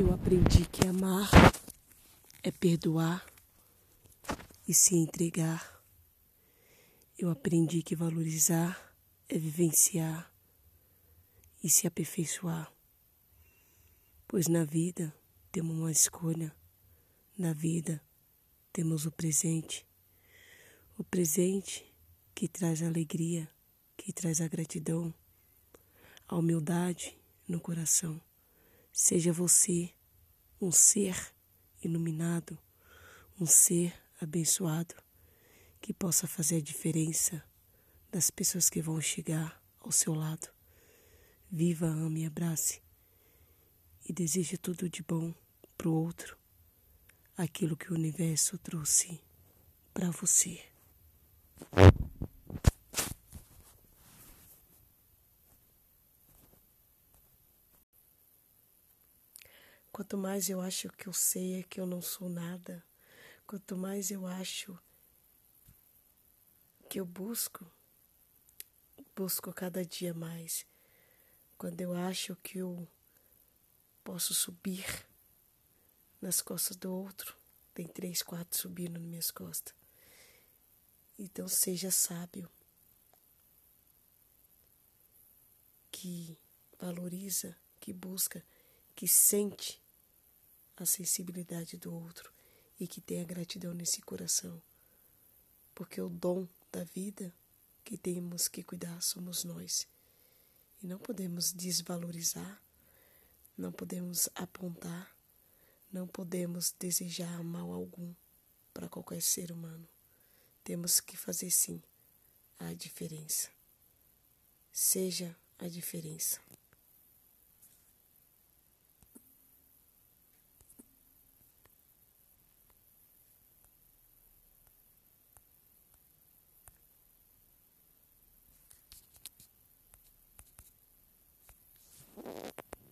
Eu aprendi que amar é perdoar e se entregar. Eu aprendi que valorizar é vivenciar e se aperfeiçoar. Pois na vida temos uma escolha, na vida temos o presente. O presente que traz a alegria, que traz a gratidão, a humildade no coração. Seja você um ser iluminado, um ser abençoado, que possa fazer a diferença das pessoas que vão chegar ao seu lado. Viva, ame abrace e deseje tudo de bom para o outro, aquilo que o universo trouxe para você. Quanto mais eu acho que eu sei é que eu não sou nada. Quanto mais eu acho que eu busco, busco cada dia mais. Quando eu acho que eu posso subir nas costas do outro, tem três, quatro subindo nas minhas costas. Então seja sábio, que valoriza, que busca, que sente a sensibilidade do outro e que tenha gratidão nesse coração. Porque o dom da vida que temos que cuidar somos nós. E não podemos desvalorizar, não podemos apontar, não podemos desejar mal algum para qualquer ser humano. Temos que fazer sim a diferença. Seja a diferença.